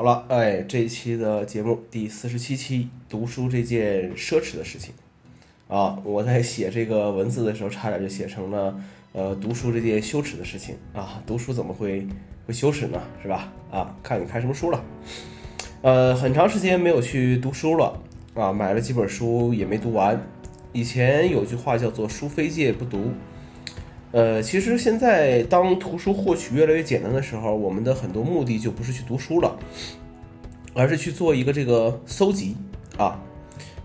好了，哎，这一期的节目第四十七期，读书这件奢侈的事情啊！我在写这个文字的时候，差点就写成了呃，读书这件羞耻的事情啊！读书怎么会会羞耻呢？是吧？啊，看你看什么书了？呃，很长时间没有去读书了啊，买了几本书也没读完。以前有句话叫做“书非借不读”。呃，其实现在当图书获取越来越简单的时候，我们的很多目的就不是去读书了，而是去做一个这个搜集啊。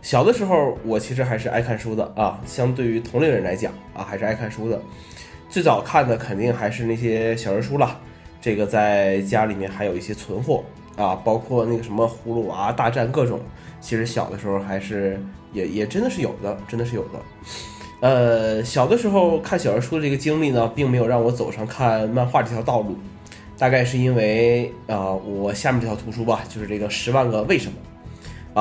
小的时候，我其实还是爱看书的啊，相对于同龄人来讲啊，还是爱看书的。最早看的肯定还是那些小人书了，这个在家里面还有一些存货啊，包括那个什么葫芦娃大战各种，其实小的时候还是也也真的是有的，真的是有的。呃，小的时候看小人书的这个经历呢，并没有让我走上看漫画这条道路，大概是因为啊，我下面这条图书吧，就是这个《十万个为什么》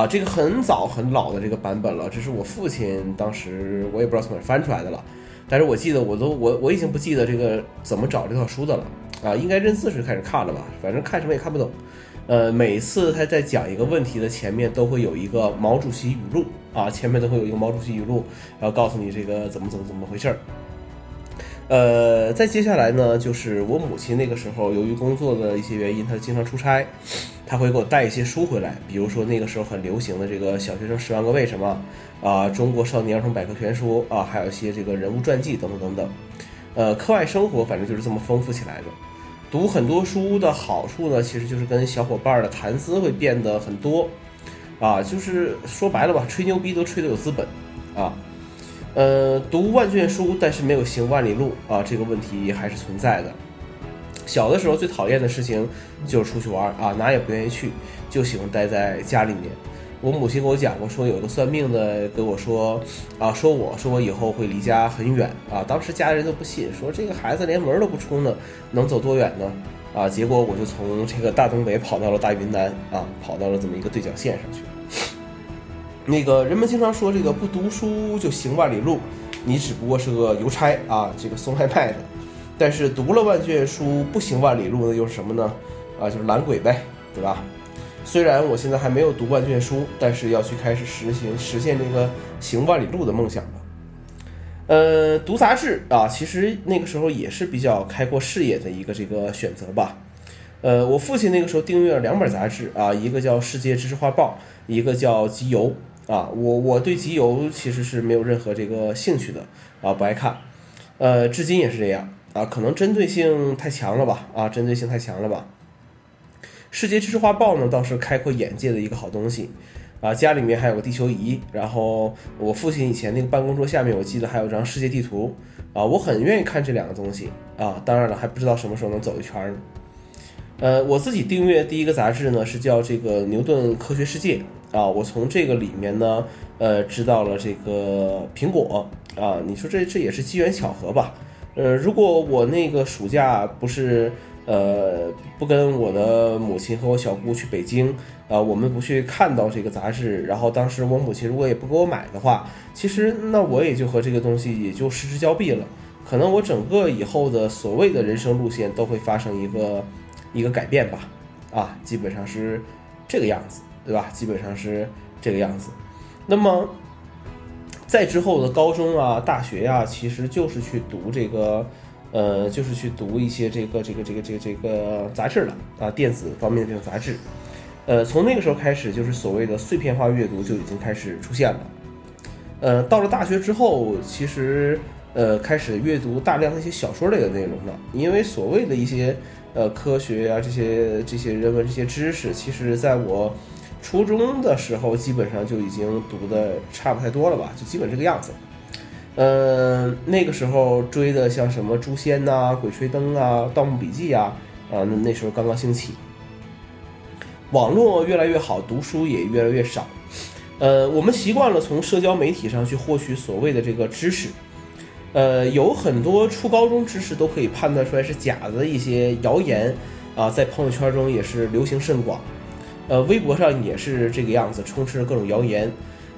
啊，这个很早很老的这个版本了，这是我父亲当时我也不知道从哪翻出来的了，但是我记得我都我我已经不记得这个怎么找这套书的了。啊，应该认字时开始看了吧，反正看什么也看不懂。呃，每次他在讲一个问题的前面都会有一个毛主席语录啊，前面都会有一个毛主席语录，然后告诉你这个怎么怎么怎么回事儿。呃，再接下来呢，就是我母亲那个时候由于工作的一些原因，她经常出差，她会给我带一些书回来，比如说那个时候很流行的这个《小学生十万个为什么》啊，《中国少年儿童百科全书》啊，还有一些这个人物传记等等等等。呃，课外生活反正就是这么丰富起来的。读很多书的好处呢，其实就是跟小伙伴的谈资会变得很多，啊，就是说白了吧，吹牛逼都吹得有资本，啊，呃，读万卷书，但是没有行万里路啊，这个问题还是存在的。小的时候最讨厌的事情就是出去玩啊，哪也不愿意去，就喜欢待在家里面。我母亲给我讲过，说有个算命的跟我说，啊，说我说我以后会离家很远啊。当时家人都不信，说这个孩子连门都不出呢，能走多远呢？啊，结果我就从这个大东北跑到了大云南啊，跑到了这么一个对角线上去。那个人们经常说这个不读书就行万里路，你只不过是个邮差啊，这个送外卖的。但是读了万卷书不行万里路的又是什么呢？啊，就是懒鬼呗，对吧？虽然我现在还没有读万卷书，但是要去开始实行实现这个行万里路的梦想。呃，读杂志啊，其实那个时候也是比较开阔视野的一个这个选择吧。呃，我父亲那个时候订阅了两本杂志啊，一个叫《世界知识画报》，一个叫《集邮》啊。我我对集邮其实是没有任何这个兴趣的啊，不爱看。呃，至今也是这样啊，可能针对性太强了吧？啊，针对性太强了吧？世界知识画报呢，倒是开阔眼界的一个好东西，啊，家里面还有个地球仪，然后我父亲以前那个办公桌下面，我记得还有张世界地图，啊，我很愿意看这两个东西，啊，当然了，还不知道什么时候能走一圈呢。呃，我自己订阅第一个杂志呢，是叫这个牛顿科学世界，啊，我从这个里面呢，呃，知道了这个苹果，啊，你说这这也是机缘巧合吧？呃，如果我那个暑假不是。呃，不跟我的母亲和我小姑去北京，啊，我们不去看到这个杂志，然后当时我母亲如果也不给我买的话，其实那我也就和这个东西也就失之交臂了，可能我整个以后的所谓的人生路线都会发生一个一个改变吧，啊，基本上是这个样子，对吧？基本上是这个样子。那么在之后的高中啊、大学呀，其实就是去读这个。呃，就是去读一些这个这个这个这个这个杂志了啊，电子方面的这种杂志。呃，从那个时候开始，就是所谓的碎片化阅读就已经开始出现了。呃，到了大学之后，其实呃开始阅读大量的一些小说类的内容了，因为所谓的一些呃科学啊这些这些人文这些知识，其实在我初中的时候基本上就已经读的差不太多了吧，就基本这个样子。嗯，那个时候追的像什么《诛仙》呐、《鬼吹灯》啊、《盗墓笔记》啊，啊，那那时候刚刚兴起，网络越来越好，读书也越来越少。呃，我们习惯了从社交媒体上去获取所谓的这个知识，呃，有很多初高中知识都可以判断出来是假的一些谣言啊，在朋友圈中也是流行甚广，呃，微博上也是这个样子，充斥着各种谣言。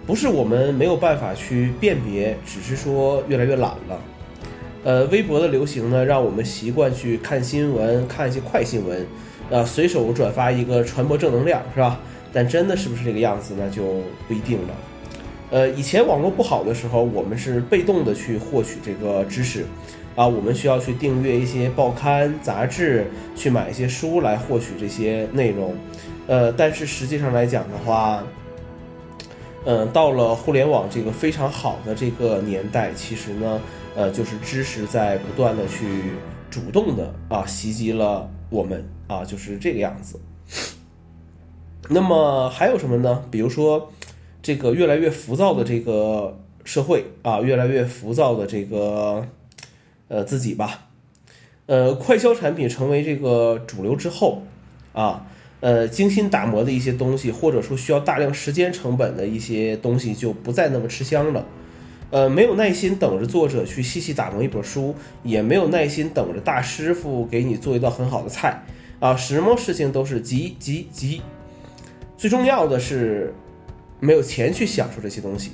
不是我们没有办法去辨别，只是说越来越懒了。呃，微博的流行呢，让我们习惯去看新闻，看一些快新闻，呃，随手转发一个传播正能量，是吧？但真的是不是这个样子，那就不一定了。呃，以前网络不好的时候，我们是被动的去获取这个知识，啊，我们需要去订阅一些报刊杂志，去买一些书来获取这些内容。呃，但是实际上来讲的话，嗯，到了互联网这个非常好的这个年代，其实呢，呃，就是知识在不断的去主动的啊袭击了我们啊，就是这个样子。那么还有什么呢？比如说。这个越来越浮躁的这个社会啊，越来越浮躁的这个呃自己吧，呃，快消产品成为这个主流之后啊，呃，精心打磨的一些东西，或者说需要大量时间成本的一些东西，就不再那么吃香了。呃，没有耐心等着作者去细细打磨一本书，也没有耐心等着大师傅给你做一道很好的菜啊，什么事情都是急急急。最重要的是。没有钱去享受这些东西，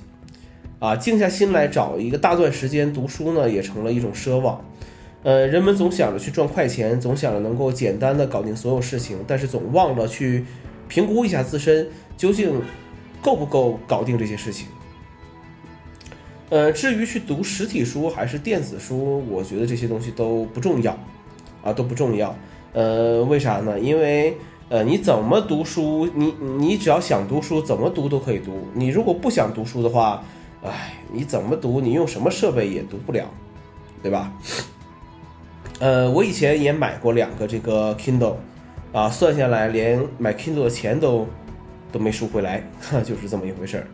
啊，静下心来找一个大段时间读书呢，也成了一种奢望。呃，人们总想着去赚快钱，总想着能够简单的搞定所有事情，但是总忘了去评估一下自身究竟够不够搞定这些事情。呃，至于去读实体书还是电子书，我觉得这些东西都不重要，啊，都不重要。呃，为啥呢？因为。呃，你怎么读书？你你只要想读书，怎么读都可以读。你如果不想读书的话，哎，你怎么读？你用什么设备也读不了，对吧？呃，我以前也买过两个这个 Kindle，啊，算下来连买 Kindle 的钱都都没赎回来，哈 就是这么一回事儿。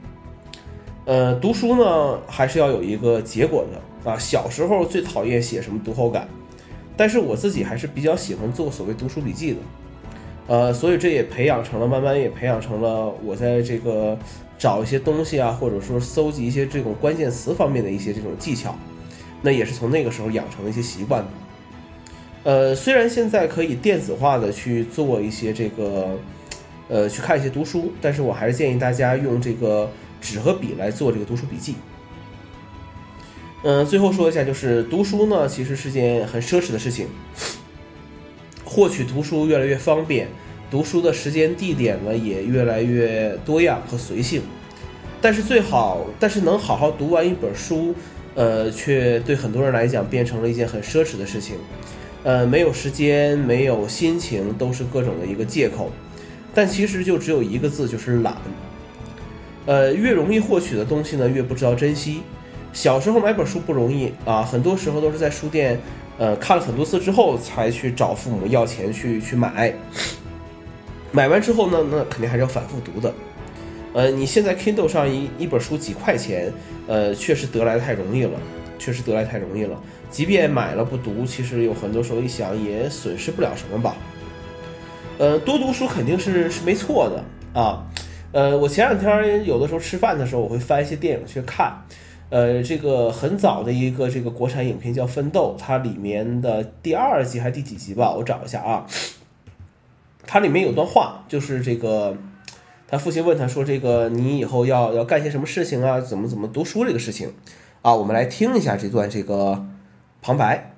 呃，读书呢还是要有一个结果的啊。小时候最讨厌写什么读后感，但是我自己还是比较喜欢做所谓读书笔记的。呃，所以这也培养成了，慢慢也培养成了我在这个找一些东西啊，或者说搜集一些这种关键词方面的一些这种技巧，那也是从那个时候养成的一些习惯。呃，虽然现在可以电子化的去做一些这个，呃，去看一些读书，但是我还是建议大家用这个纸和笔来做这个读书笔记。嗯，最后说一下，就是读书呢，其实是件很奢侈的事情。获取图书越来越方便，读书的时间地点呢也越来越多样和随性，但是最好，但是能好好读完一本书，呃，却对很多人来讲变成了一件很奢侈的事情，呃，没有时间，没有心情，都是各种的一个借口，但其实就只有一个字，就是懒。呃，越容易获取的东西呢，越不知道珍惜。小时候买本书不容易啊，很多时候都是在书店。呃，看了很多次之后，才去找父母要钱去去买。买完之后呢，那肯定还是要反复读的。呃，你现在 Kindle 上一一本书几块钱，呃，确实得来太容易了，确实得来太容易了。即便买了不读，其实有很多时候一想也损失不了什么吧。呃，多读书肯定是是没错的啊。呃，我前两天有的时候吃饭的时候，我会翻一些电影去看。呃，这个很早的一个这个国产影片叫《奋斗》，它里面的第二集还是第几集吧？我找一下啊。它里面有段话，就是这个他父亲问他说：“这个你以后要要干些什么事情啊？怎么怎么读书这个事情啊？”我们来听一下这段这个旁白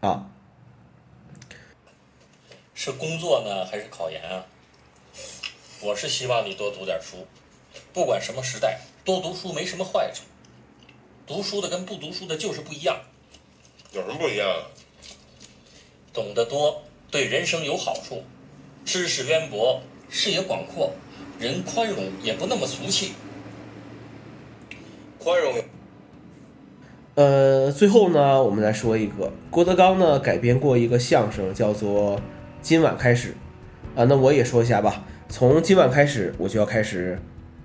啊。是工作呢，还是考研啊？我是希望你多读点书，不管什么时代，多读书没什么坏处。读书的跟不读书的就是不一样，有什么不一样？懂得多对人生有好处，知识渊博，视野广阔，人宽容也不那么俗气。宽容。呃，最后呢，我们来说一个郭德纲呢改编过一个相声，叫做《今晚开始》啊，那我也说一下吧。从今晚开始，我就要开始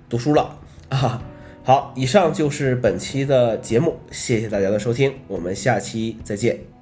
读书了啊。好，以上就是本期的节目，谢谢大家的收听，我们下期再见。